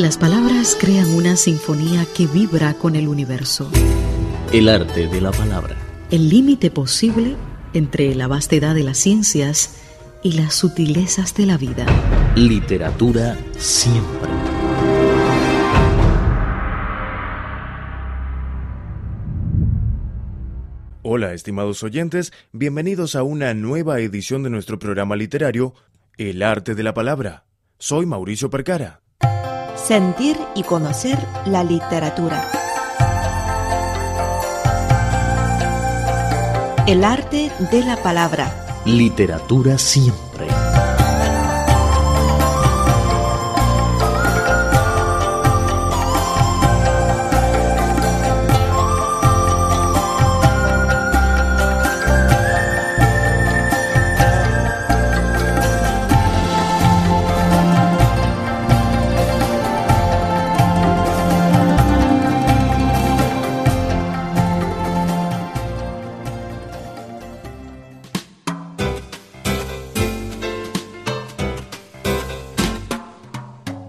Las palabras crean una sinfonía que vibra con el universo. El arte de la palabra. El límite posible entre la vastedad de las ciencias y las sutilezas de la vida. Literatura siempre. Hola, estimados oyentes, bienvenidos a una nueva edición de nuestro programa literario, El arte de la palabra. Soy Mauricio Percara. Sentir y conocer la literatura. El arte de la palabra. Literatura siempre.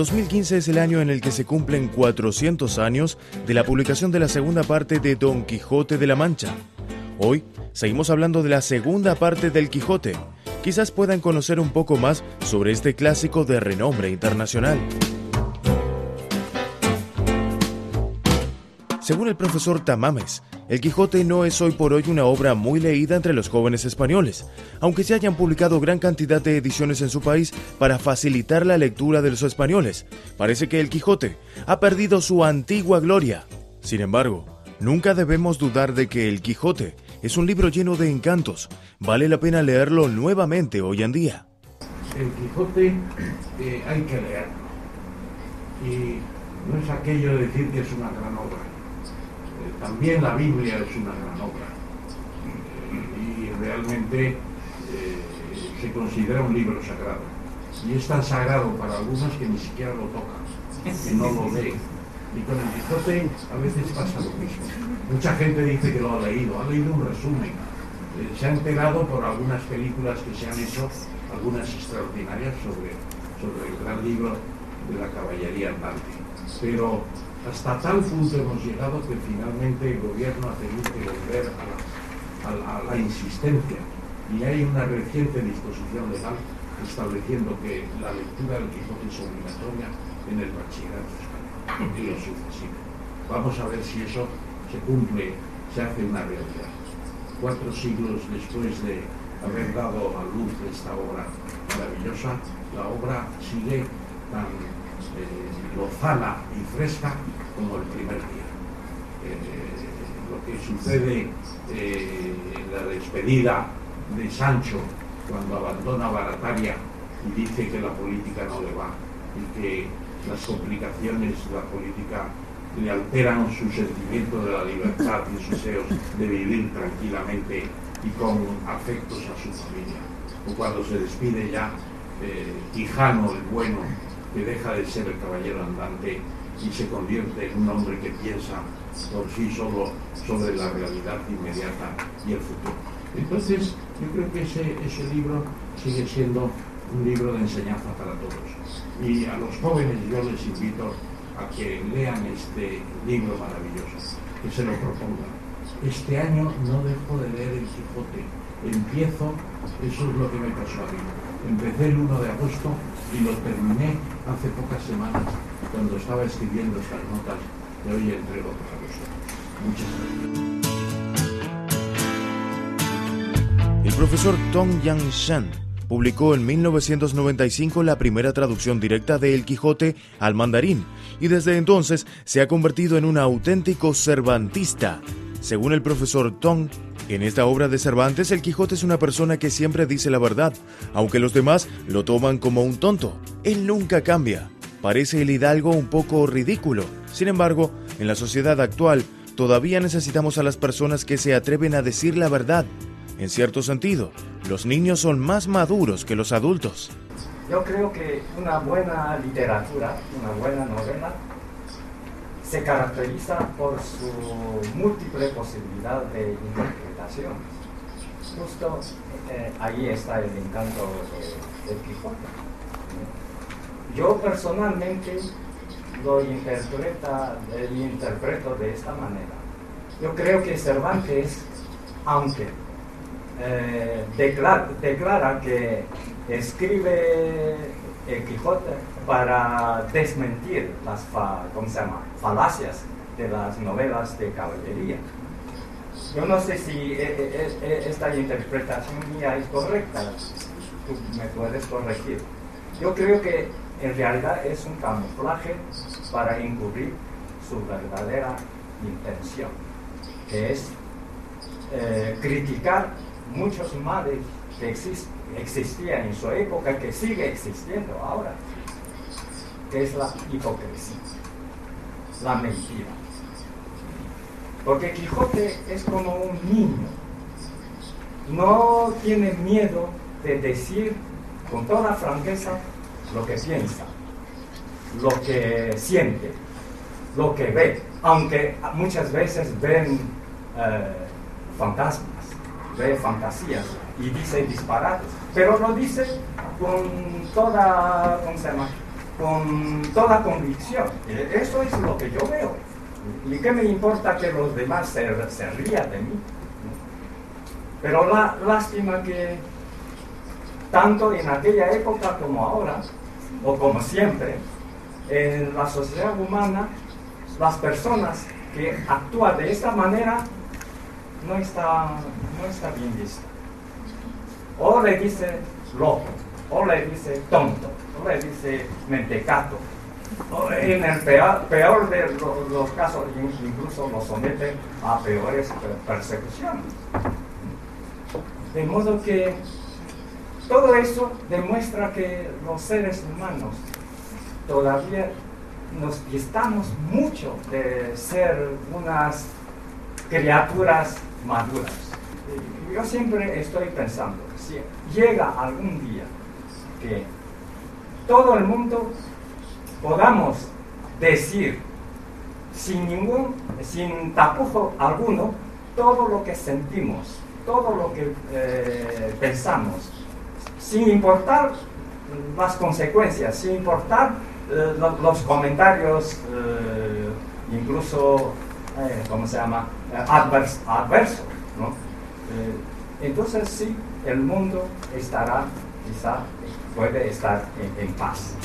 Es el año en el que se cumplen 400 años de la publicación de la segunda parte de Don Quijote de la Mancha. Hoy seguimos hablando de la segunda parte del Quijote. Quizás puedan conocer un poco más sobre este clásico de renombre internacional. Según el profesor Tamames, el Quijote no es hoy por hoy una obra muy leída entre los jóvenes españoles, aunque se hayan publicado gran cantidad de ediciones en su país para facilitar la lectura de los españoles. Parece que el Quijote ha perdido su antigua gloria. Sin embargo, nunca debemos dudar de que el Quijote es un libro lleno de encantos. Vale la pena leerlo nuevamente hoy en día. El Quijote eh, hay que leerlo. Y no es aquello de decir que es una gran obra también la Biblia es una gran obra y realmente eh, se considera un libro sagrado. Y es tan sagrado para algunos que ni siquiera lo tocan, que no lo leen. Y con el Quijote a veces pasa lo mismo. Mucha gente dice que lo ha leído, ha leído un resumen. Eh, se ha enterado por algunas películas que se han hecho, algunas extraordinarias, sobre, sobre el gran libro de la caballería andante. Pero hasta tal punto hemos llegado que finalmente el gobierno ha tenido que volver a la, insistencia y hay una reciente disposición legal estableciendo que la lectura del Quijote es obligatoria en el bachillerato español y lo sucesivo. Vamos a ver si eso se cumple, se hace una realidad. Cuatro siglos después de haber dado a luz esta obra maravillosa, la obra sigue tan eh, lozana y fresca como el primer día. Eh, lo que sucede eh, en la despedida de Sancho cuando abandona Barataria y dice que la política no le va y que las complicaciones de la política le alteran su sentimiento de la libertad y sus deseos de vivir tranquilamente y con afectos a su familia. O cuando se despide ya Quijano el bueno que deja de ser el caballero andante y se convierte en un hombre que piensa por sí solo sobre la realidad inmediata y el futuro. Entonces, yo creo que ese, ese libro sigue siendo un libro de enseñanza para todos. Y a los jóvenes yo les invito a que lean este libro maravilloso, que se lo propongan. Este año no dejo de leer el Quijote, empiezo, eso es lo que me pasó. Empecé el 1 de agosto y lo terminé hace pocas semanas cuando estaba escribiendo estas notas que hoy entrego para vosotros. Muchas gracias. El profesor Tong Yang Shan publicó en 1995 la primera traducción directa de El Quijote al mandarín y desde entonces se ha convertido en un auténtico cervantista. Según el profesor Tong, en esta obra de Cervantes, el Quijote es una persona que siempre dice la verdad, aunque los demás lo toman como un tonto. Él nunca cambia. Parece el hidalgo un poco ridículo. Sin embargo, en la sociedad actual, todavía necesitamos a las personas que se atreven a decir la verdad. En cierto sentido, los niños son más maduros que los adultos. Yo creo que una buena literatura, una buena novela, se caracteriza por su múltiple posibilidad de interpretación. Justo eh, ahí está el encanto del Quijote. Yo personalmente lo interpreta, lo interpreto de esta manera. Yo creo que Cervantes, aunque eh, declara, que escribe el Quijote para desmentir las ¿cómo se llama? falacias de las novelas de caballería. Yo no sé si e, e, e, esta interpretación mía es correcta, tú me puedes corregir. Yo creo que en realidad es un camuflaje para encubrir su verdadera intención, que es eh, criticar muchos males que existían en su época, que sigue existiendo ahora, que es la hipocresía, la mentira. Porque Quijote es como un niño, no tiene miedo de decir con toda franqueza lo que piensa, lo que siente, lo que ve, aunque muchas veces ven eh, fantasmas, ve fantasías y dice disparates, pero lo dice con toda, ¿cómo? Con toda convicción. Eso es lo que yo veo. ¿Y qué me importa que los demás se, se rían de mí? Pero la lástima que tanto en aquella época como ahora, o como siempre, en la sociedad humana, las personas que actúan de esta manera no está, no está bien visto. O le dice loco, o le dice tonto, o le dice mentecato. O en el peor, de los, casos, incluso lo somete a peores persecuciones. De modo que todo eso demuestra que los seres humanos todavía nos distamos mucho de ser unas criaturas maduras. Yo siempre estoy pensando, si llega algún día que todo el mundo podamos decir sin ningún, sin tapujo alguno, todo lo que sentimos, todo lo que eh, pensamos, sin importar las consecuencias, sin importar eh, los, comentarios, eh, incluso, ¿cómo se llama?, adversos. ¿no? entonces sí, el mundo estará, quizá puede estar en paz.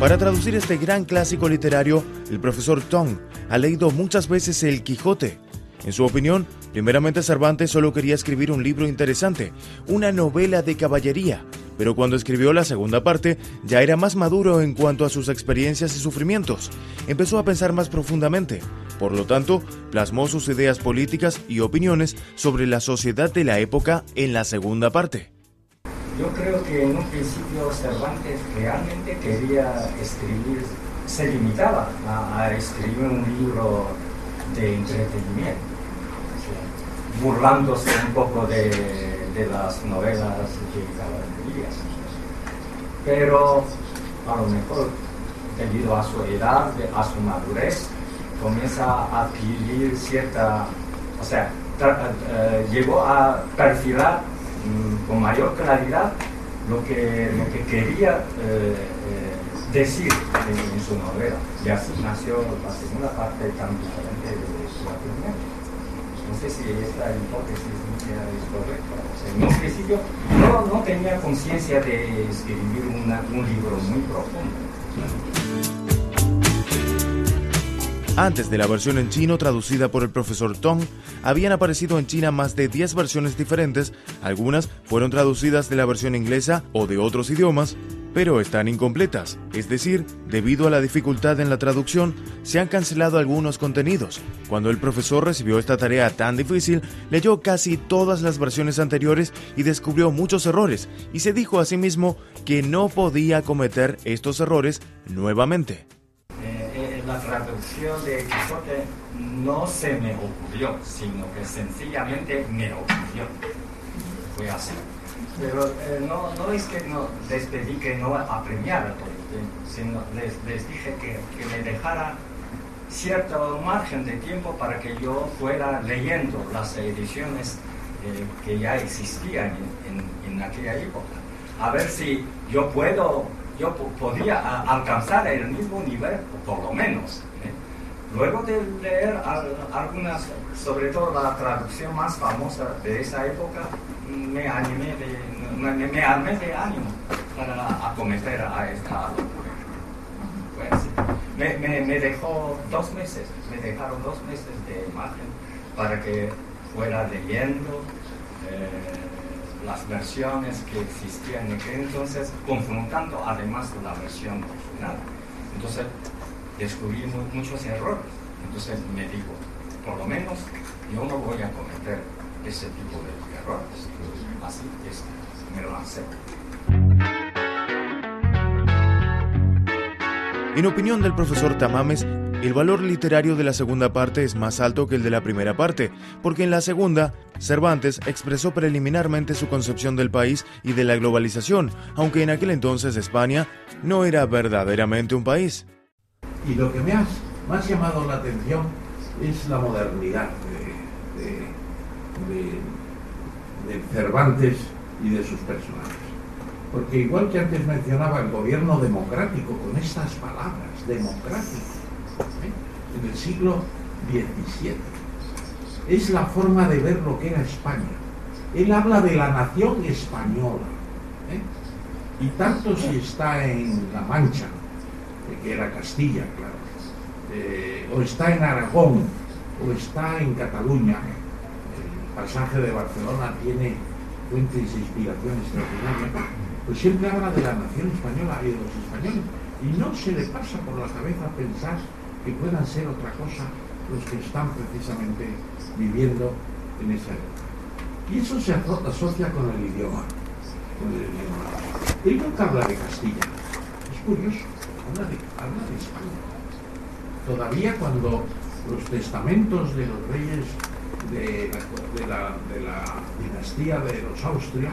Para traducir este gran clásico literario, el profesor Tong ha leído muchas veces El Quijote. En su opinión, Primeramente Cervantes solo quería escribir un libro interesante, una novela de caballería, pero cuando escribió la segunda parte ya era más maduro en cuanto a sus experiencias y sufrimientos. Empezó a pensar más profundamente, por lo tanto, plasmó sus ideas políticas y opiniones sobre la sociedad de la época en la segunda parte. Yo creo que en un principio Cervantes realmente quería escribir, se limitaba a, escribir un libro de entretenimiento burlándose un poco de, las novelas de caballerías. Pero a lo mejor, debido a su edad, a su madurez, comienza a adquirir cierta, o sea, eh, llegó a perfilar con mayor claridad lo que, lo que quería eh, eh, decir en, su novela. Y así nació la segunda parte tan diferente de la primera no sé si esta hipótesis es correcta. en un principio no tenía conciencia de escribir un libro muy profundo. Antes de la versión en chino traducida por el profesor Tong, habían aparecido en China más de 10 versiones diferentes, algunas fueron traducidas de la versión inglesa o de otros idiomas, pero están incompletas, es decir, debido a la dificultad en la traducción, se han cancelado algunos contenidos. Cuando el profesor recibió esta tarea tan difícil, leyó casi todas las versiones anteriores y descubrió muchos errores, y se dijo a sí mismo que no podía cometer estos errores nuevamente. La traducción de Quijote no se me ocurrió, sino que sencillamente me ocurrió. Fue así. Pero eh, no, es que no, les pedí que no apremiara todo el tiempo, sino les, les dije que, que, me dejara cierto margen de tiempo para que yo fuera leyendo las ediciones eh, que ya existían en, en, aquella época. A ver si yo puedo yo podía alcanzar el mismo nivel, por lo menos. ¿eh? Luego de leer algunas, sobre todo la traducción más famosa de esa época, me animé de, me, armé de ánimo para acometer a esta locura. Pues, me, me, dejó dos meses, me dejaron dos meses de imagen para que fuera leyendo. Eh, las versiones que existían en aquel entonces, confrontando además la versión original. Entonces descubrí muchos errores. Entonces me digo, por lo menos yo no voy a cometer ese tipo de errores. Así es, me lo acepto. En opinión del profesor Tamames, el valor literario de la segunda parte es más alto que el de la primera parte, porque en la segunda, Cervantes expresó preliminarmente su concepción del país y de la globalización, aunque en aquel entonces España no era verdaderamente un país. Y lo que me ha más llamado la atención es la modernidad de, Cervantes y de sus personajes. Porque igual que antes mencionaba el gobierno democrático, con estas palabras, democrático. En el siglo XVII. Es la forma de ver lo que era España. Él habla de la nación española. ¿eh? Y tanto si está en La Mancha, que era Castilla, claro, eh, o está en Aragón, o está en Cataluña, el pasaje de Barcelona tiene fuentes e inspiración extraordinarias, pues siempre habla de la nación española y de los españoles. Y no se le pasa por la cabeza pensar que puedan ser otra cosa los que están precisamente viviendo en esa época. Y eso se asocia con el idioma. Con el idioma. Él nunca habla de Castilla. Es curioso, habla de, España. Todavía cuando los testamentos de los reyes de la dinastía de los Austria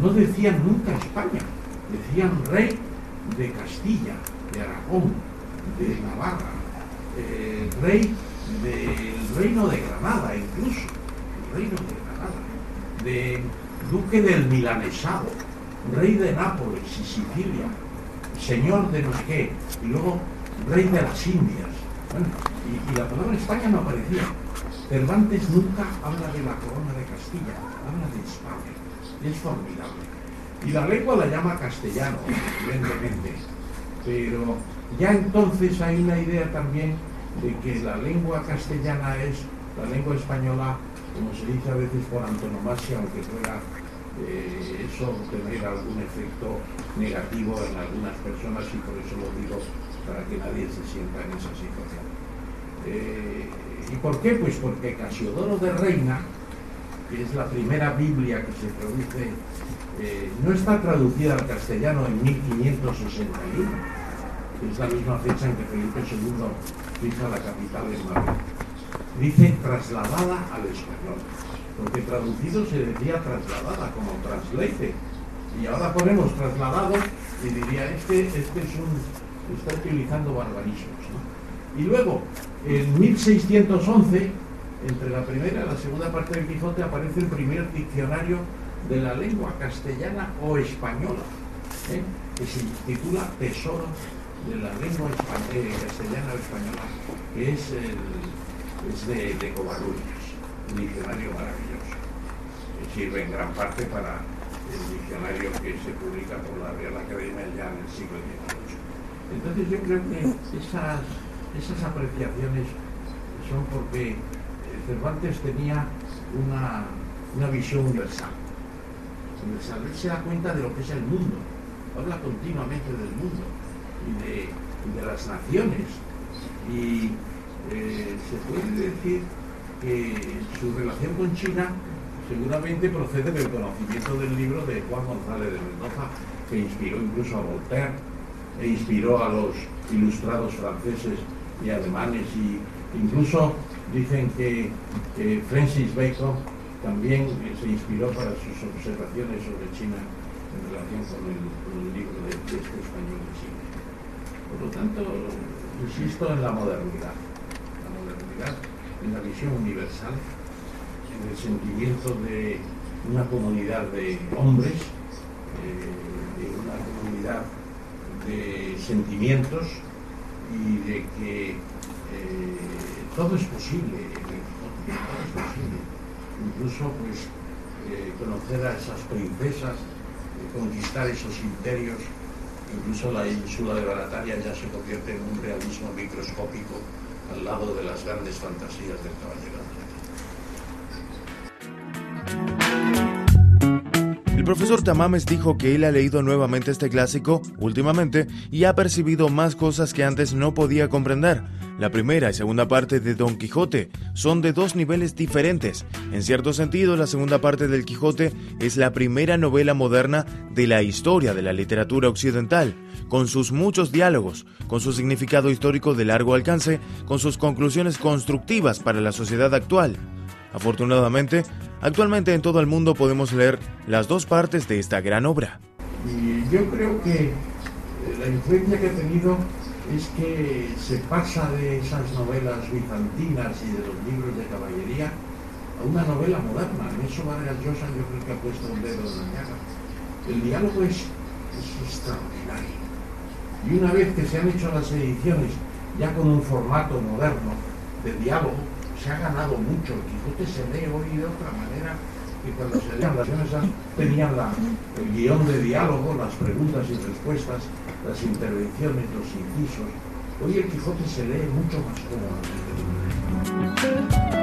no decían nunca España, decían rey de Castilla, de Aragón, de Navarra, eh, rey del reino de Granada, incluso, el reino de Granada, de duque del Milanesado, rey de Nápoles y Sicilia, señor de no sé qué, y luego rey de las Indias. y, la palabra España no aparecía. Cervantes nunca habla de la corona de Castilla, habla de España. Es formidable. Y la lengua la llama castellano, evidentemente. Pero ya entonces hay una idea también de que la lengua castellana es la lengua española, como se dice a veces por antonomasia, aunque pueda eh, eso tener algún efecto negativo en algunas personas y por eso lo digo para que nadie se sienta en esa situación. Eh, ¿Y por qué? Pues porque Casiodoro de Reina, que es la primera Biblia que se produce, eh, no está traducida al castellano en 1561 es la misma fecha en que Felipe II fija la capital de Madrid. Dice trasladada al español, porque traducido se decía trasladada, como translate. Y ahora ponemos trasladado y diría, este, este es un, está utilizando barbarismos. Y luego, en 1611, entre la primera y la segunda parte del Quijote, aparece el primer diccionario de la lengua castellana o española, ¿eh? que se titula Tesoro de la lengua eh, castellana o española, que es, de, de un diccionario maravilloso, que sirve en gran parte para el diccionario que se publica por la Real Academia ya en el siglo XVIII. Entonces yo creo que esas, apreciaciones son porque Cervantes tenía una, una visión universal. Él se da cuenta de lo que es el mundo, habla continuamente del mundo y de, las naciones. Y eh, se puede decir que su relación con China seguramente procede del conocimiento del libro de Juan González de Mendoza, que inspiró incluso a Voltaire e inspiró a los ilustrados franceses y alemanes y incluso dicen que, Francis Bacon también se inspiró para sus observaciones sobre China en relación con el, libro de, este español de China. Por lo tanto, insisto en la modernidad, la modernidad en la visión universal, en el sentimiento de una comunidad de hombres, eh, de una comunidad de sentimientos y de que eh, todo es posible, todo es posible. Incluso pues eh, conocer a esas princesas, conquistar esos imperios, incluso la ínsula de Barataria ya se convierte en un realismo microscópico al lado de las grandes fantasías del caballero El profesor Tamames dijo que él ha leído nuevamente este clásico últimamente y ha percibido más cosas que antes no podía comprender. La primera y segunda parte de Don Quijote son de dos niveles diferentes. En cierto sentido, la segunda parte del Quijote es la primera novela moderna de la historia de la literatura occidental, con sus muchos diálogos, con su significado histórico de largo alcance, con sus conclusiones constructivas para la sociedad actual. Afortunadamente, actualmente en todo el mundo podemos leer las dos partes de esta gran obra. Y yo creo que eh, la influencia que ha tenido es que se pasa de esas novelas bizantinas y de los libros de caballería a una novela moderna. En eso Vargas Llosa yo creo que ha puesto un dedo en la llaga. El diálogo es, es extraordinario. Y una vez que se han hecho las ediciones ya con un formato moderno de diálogo, se ha ganado mucho. El Quijote se lee hoy de otra manera que cuando se leían las mesas tenían la, el guion de diálogo, las preguntas y respuestas, las intervenciones, los incisos. Hoy el Quijote se lee mucho más cómodamente.